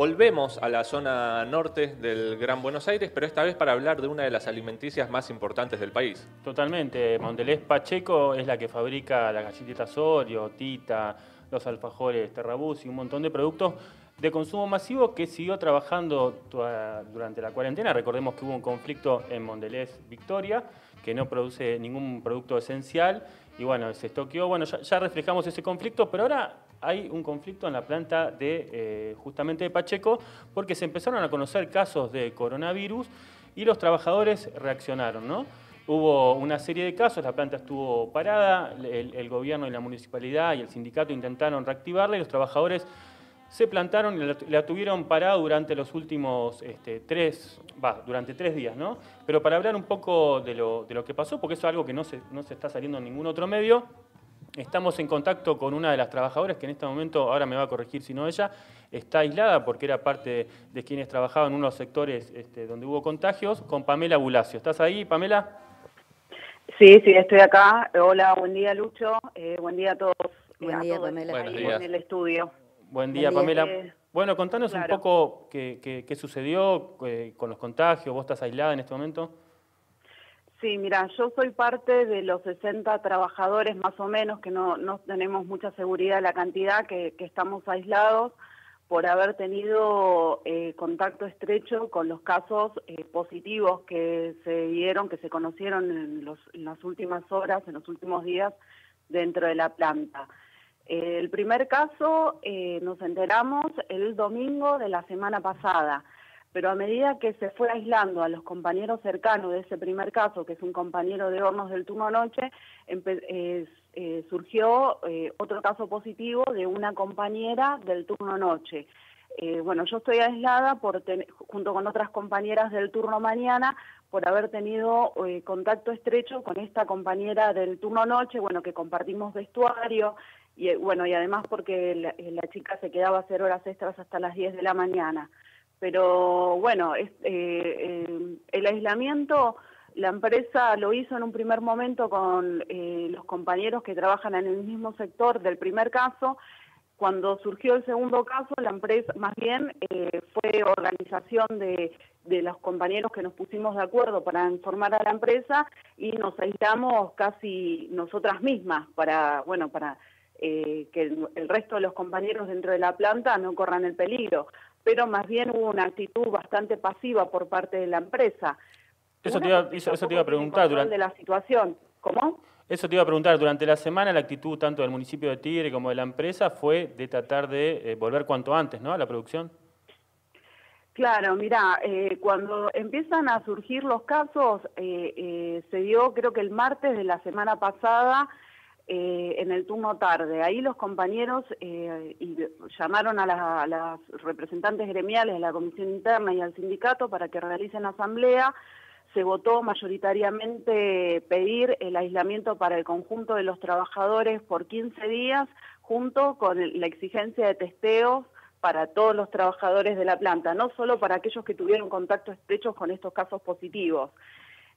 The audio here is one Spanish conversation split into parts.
Volvemos a la zona norte del Gran Buenos Aires, pero esta vez para hablar de una de las alimenticias más importantes del país. Totalmente. Mondelez Pacheco es la que fabrica la galletita Sorio, Tita, los alfajores Terrabús y un montón de productos de consumo masivo que siguió trabajando durante la cuarentena. Recordemos que hubo un conflicto en Mondelez Victoria, que no produce ningún producto esencial y bueno, se estoqueó. Bueno, ya, reflejamos ese conflicto, pero ahora hay un conflicto en la planta de eh, justamente de Pacheco porque se empezaron a conocer casos de coronavirus y los trabajadores reaccionaron, ¿no? Hubo una serie de casos, la planta estuvo parada, el, gobierno y la municipalidad y el sindicato intentaron reactivarla y los trabajadores se plantaron y la, tuvieron parada durante los últimos este, tres, va, durante tres días, ¿no? Pero para hablar un poco de lo, de lo que pasó, porque eso es algo que no se, no se está saliendo en ningún otro medio, Estamos en contacto con una de las trabajadoras que en este momento, ahora me va a corregir si no ella, está aislada porque era parte de quienes trabajaban en unos sectores este, donde hubo contagios, con Pamela Bulacio. ¿Estás ahí, Pamela? Sí, sí, estoy acá. Hola, buen día, Lucho. Eh, buen día a todos. Buen día, Pamela. En el estudio. Buen día, Pamela. Bueno, contanos un poco qué, sucedió eh, con los contagios. ¿Vos estás aislada en este momento? Sí, mira, yo soy parte de los 60 trabajadores más o menos que no, tenemos mucha seguridad de la cantidad que, estamos aislados por haber tenido eh, contacto estrecho con los casos eh, positivos que se dieron, que se conocieron en, en, las últimas horas, en los últimos días dentro de la planta. Eh, el primer caso nos enteramos el domingo de la semana pasada pero a medida que se fue aislando a los compañeros cercanos de ese primer caso, que es un compañero de hornos del turno noche, eh, surgió eh, otro caso positivo de una compañera del turno noche. Eh, bueno, yo estoy aislada por junto con otras compañeras del turno mañana por haber tenido contacto estrecho con esta compañera del turno noche, bueno, que compartimos vestuario, y bueno, y además porque la, la chica se quedaba a hacer horas extras hasta las 10 de la mañana. Pero bueno, eh, eh, el aislamiento, la empresa lo hizo en un primer momento con eh, los compañeros que trabajan en el mismo sector del primer caso. Cuando surgió el segundo caso, la empresa, más bien, fue organización de, los compañeros que nos pusimos de acuerdo para informar a la empresa y nos aislamos casi nosotras mismas para, bueno, para que el, resto de los compañeros dentro de la planta no corran el peligro pero más bien hubo una actitud bastante pasiva por parte de la empresa. Eso te iba, eso, te iba a preguntar durante la situación. ¿Cómo? Eso te iba a preguntar, durante la semana la actitud tanto del municipio de Tigre como de la empresa fue de tratar de eh, volver cuanto antes, ¿no?, a la producción. Claro, mira, eh, cuando empiezan a surgir los casos, eh, se dio creo que el martes de la semana pasada eh, en el turno tarde. Ahí los compañeros eh, llamaron a, las representantes gremiales de la Comisión Interna y al sindicato para que realicen asamblea. Se votó mayoritariamente pedir el aislamiento para el conjunto de los trabajadores por 15 días, junto con la exigencia de testeos para todos los trabajadores de la planta, no solo para aquellos que tuvieron contacto estrechos con estos casos positivos.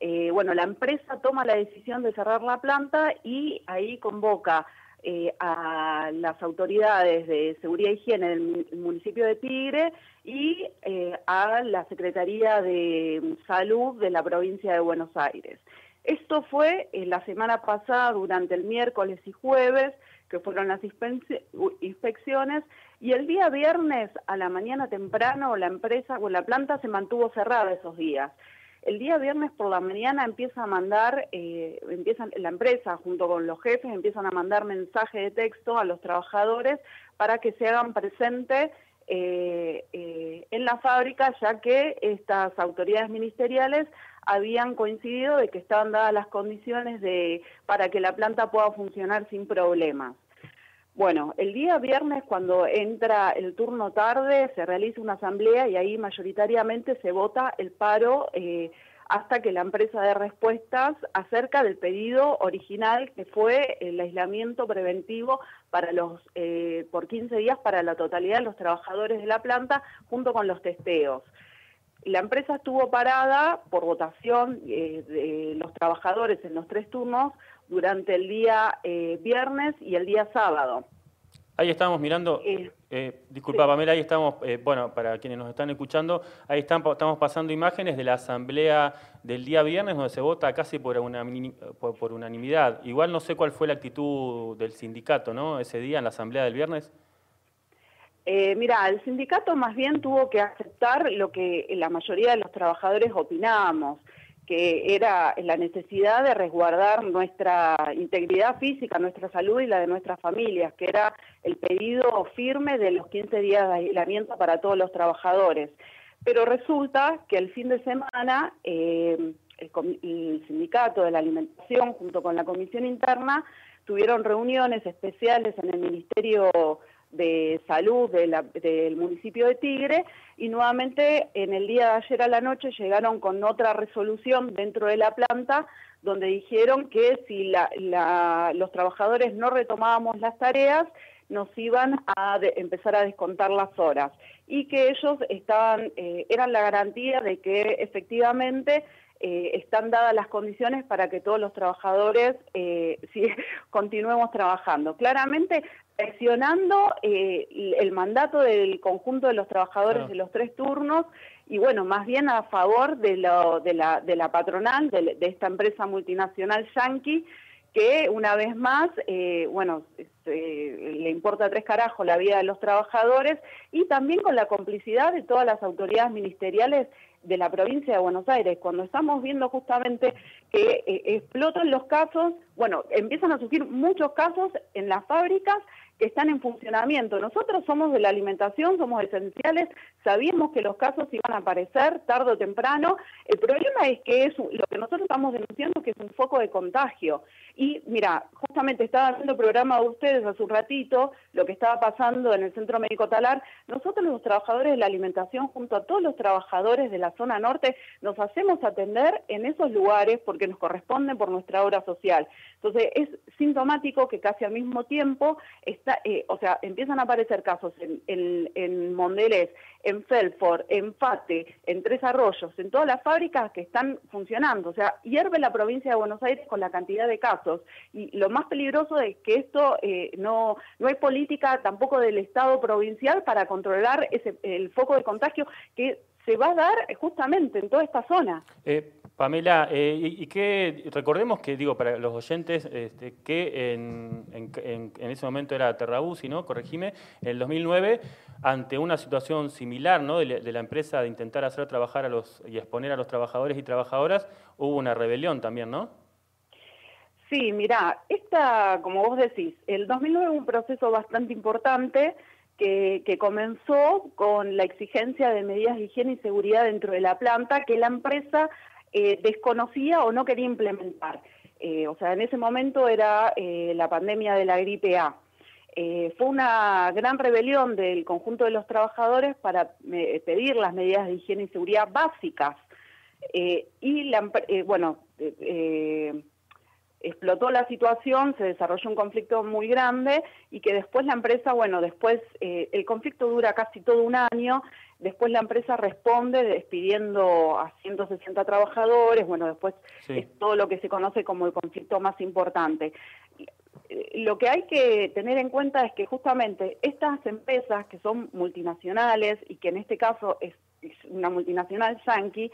Eh, bueno, la empresa toma la decisión de cerrar la planta y ahí convoca eh, a las autoridades de seguridad y higiene del municipio de Tigre y eh, a la Secretaría de Salud de la provincia de Buenos Aires. Esto fue la semana pasada, durante el miércoles y jueves, que fueron las inspecciones, y el día viernes a la mañana temprano la empresa o la planta se mantuvo cerrada esos días. El día viernes por la mañana empieza a mandar, eh, empiezan, la empresa junto con los jefes empiezan a mandar mensaje de texto a los trabajadores para que se hagan presentes eh, eh, en la fábrica, ya que estas autoridades ministeriales habían coincidido de que estaban dadas las condiciones de, para que la planta pueda funcionar sin problemas. Bueno, el día viernes cuando entra el turno tarde se realiza una asamblea y ahí mayoritariamente se vota el paro eh, hasta que la empresa dé respuestas acerca del pedido original que fue el aislamiento preventivo para los eh, por 15 días para la totalidad de los trabajadores de la planta junto con los testeos. La empresa estuvo parada por votación eh, de los trabajadores en los tres turnos durante el día eh, viernes y el día sábado. Ahí estábamos mirando, eh, Eh, disculpa, Pamela, ahí estamos, eh, bueno, para quienes nos están escuchando, ahí están, estamos pasando imágenes de la asamblea del día viernes, donde se vota casi por, una, por, unanimidad. Igual no sé cuál fue la actitud del sindicato, ¿no? Ese día en la asamblea del viernes. Eh, mira, el sindicato más bien tuvo que aceptar lo que la mayoría de los trabajadores opinábamos que era la necesidad de resguardar nuestra integridad física, nuestra salud y la de nuestras familias, que era el pedido firme de los 15 días de aislamiento para todos los trabajadores. Pero resulta que el fin de semana eh, el, sindicato de la alimentación junto con la comisión interna tuvieron reuniones especiales en el Ministerio de Salud del municipio de Tigre y nuevamente en el día de ayer a la noche llegaron con otra resolución dentro de la planta donde dijeron que si los trabajadores no retomábamos las tareas nos iban a empezar a descontar las horas y que ellos estaban eh, eran la garantía de que efectivamente eh, están dadas las condiciones para que todos los trabajadores eh, continuemos trabajando. Claramente presionando eh, el mandato del conjunto de los trabajadores de los tres turnos y bueno, más bien a favor de, lo, de, la, de la patronal, de, esta empresa multinacional Yankee, que una vez más, eh, bueno, este, le importa tres carajos la vida de los trabajadores y también con la complicidad de todas las autoridades ministeriales de la provincia de Buenos Aires, cuando estamos viendo justamente que eh, explotan los casos, bueno, empiezan a surgir muchos casos en las fábricas que están en funcionamiento. Nosotros somos de la alimentación, somos esenciales, sabíamos que los casos iban a aparecer tarde o temprano. El problema es que es lo que nosotros estamos denunciando que es un foco de contagio. Y mira, justamente estaba haciendo el programa de ustedes hace un ratito, lo que estaba pasando en el Centro Médico Talar. Nosotros los trabajadores de la alimentación, junto a todos los trabajadores de la zona norte, nos hacemos atender en esos lugares porque nos corresponde por nuestra obra social. Entonces es sintomático que casi al mismo tiempo eh, o sea, empiezan a aparecer casos en, en, en Mondelez, en Felford, en Fate, en Tres Arroyos, en todas las fábricas que están funcionando. O sea, hierve la provincia de Buenos Aires con la cantidad de casos. Y lo más peligroso es que esto eh, no, no hay política tampoco del Estado provincial para controlar ese, el foco de contagio que se va a dar justamente en toda esta zona. Eh, Pamela, eh, y, que recordemos que, digo, para los oyentes, este, que en, ese momento era Terrabusi, ¿no? Corregime, en el 2009, ante una situación similar, ¿no? De, la empresa de intentar hacer trabajar a los y exponer a los trabajadores y trabajadoras, hubo una rebelión también, ¿no? Sí, mira, esta, como vos decís, el 2009 fue un proceso bastante importante que, comenzó con la exigencia de medidas de higiene y seguridad dentro de la planta que la empresa eh, desconocía o no quería implementar. Eh, o sea, en ese momento era eh, la pandemia de la gripe A. fue una gran rebelión del conjunto de los trabajadores para pedir las medidas de higiene y seguridad básicas. y, la, bueno, explotó la situación, se desarrolló un conflicto muy grande y que después la empresa, bueno, después el conflicto dura casi todo un año, después la empresa responde despidiendo a 160 trabajadores, bueno, después es todo lo que se conoce como el conflicto más importante. Lo que hay que tener en cuenta es que justamente estas empresas que son multinacionales y que en este caso es, una multinacional yankee,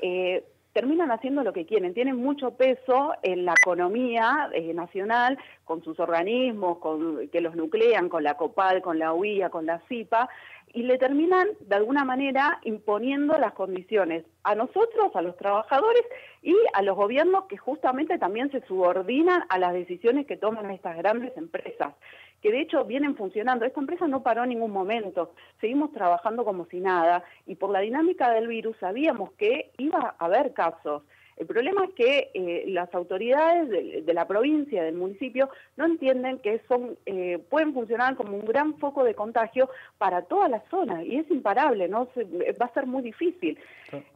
eh, terminan haciendo lo que quieren, tienen mucho peso en la economía eh, nacional, con sus organismos, con, que los nuclean, con la COPAL, con la UIA, con la CIPA, y le terminan de alguna manera imponiendo las condiciones a nosotros, a los trabajadores y a los gobiernos que justamente también se subordinan a las decisiones que toman estas grandes empresas, que de hecho vienen funcionando. Esta empresa no paró en ningún momento, seguimos trabajando como si nada y por la dinámica del virus sabíamos que iba a haber casos. El problema es que eh, las autoridades de, la provincia, del municipio, no entienden que son, eh, pueden funcionar como un gran foco de contagio para toda la zona y es imparable, no va a ser muy difícil.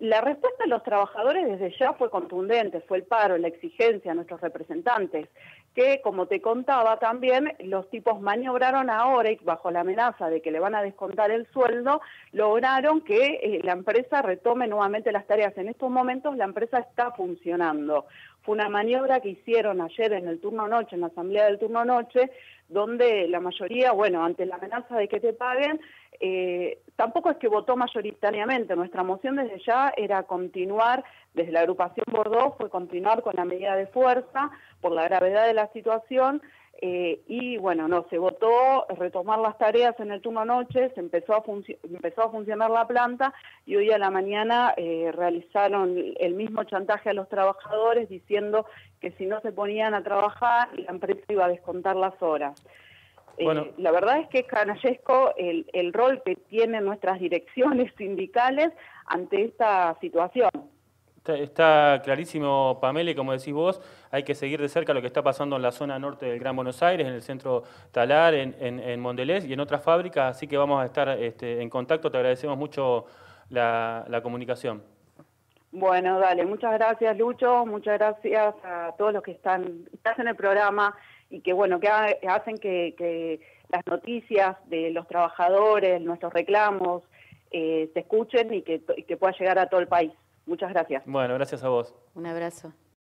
La respuesta de los trabajadores desde ya fue contundente, fue el paro, la exigencia a nuestros representantes, que como te contaba también, los tipos maniobraron ahora y bajo la amenaza de que le van a descontar el sueldo, lograron que eh, la empresa retome nuevamente las tareas. En estos momentos la empresa está funcionando. Fue una maniobra que hicieron ayer en el turno noche, en la asamblea del turno noche, donde la mayoría, bueno, ante la amenaza de que te paguen, eh, tampoco es que votó mayoritariamente. Nuestra moción desde ya era continuar, desde la agrupación Bordeaux, fue continuar con la medida de fuerza por la gravedad de la situación. Eh, y bueno, no, se votó retomar las tareas en el turno noche, se empezó a, empezó a funcionar la planta y hoy a la mañana eh, realizaron el mismo chantaje a los trabajadores diciendo que si no se ponían a trabajar la empresa iba a descontar las horas. Eh, la verdad es que es canallesco el, el rol que tienen nuestras direcciones sindicales ante esta situación. Está, clarísimo, Pamela, y como decís vos, hay que seguir de cerca lo que está pasando en la zona norte del Gran Buenos Aires, en el centro Talar, en, en, Mondelés y en otras fábricas, así que vamos a estar este, en contacto. Te agradecemos mucho la, comunicación. Bueno, dale, muchas gracias Lucho, muchas gracias a todos los que están, en el programa y que bueno, que, hacen que, las noticias de los trabajadores, nuestros reclamos, eh, se escuchen y que, y que pueda llegar a todo el país. Muchas gracias. Bueno, gracias a vos. Un abrazo.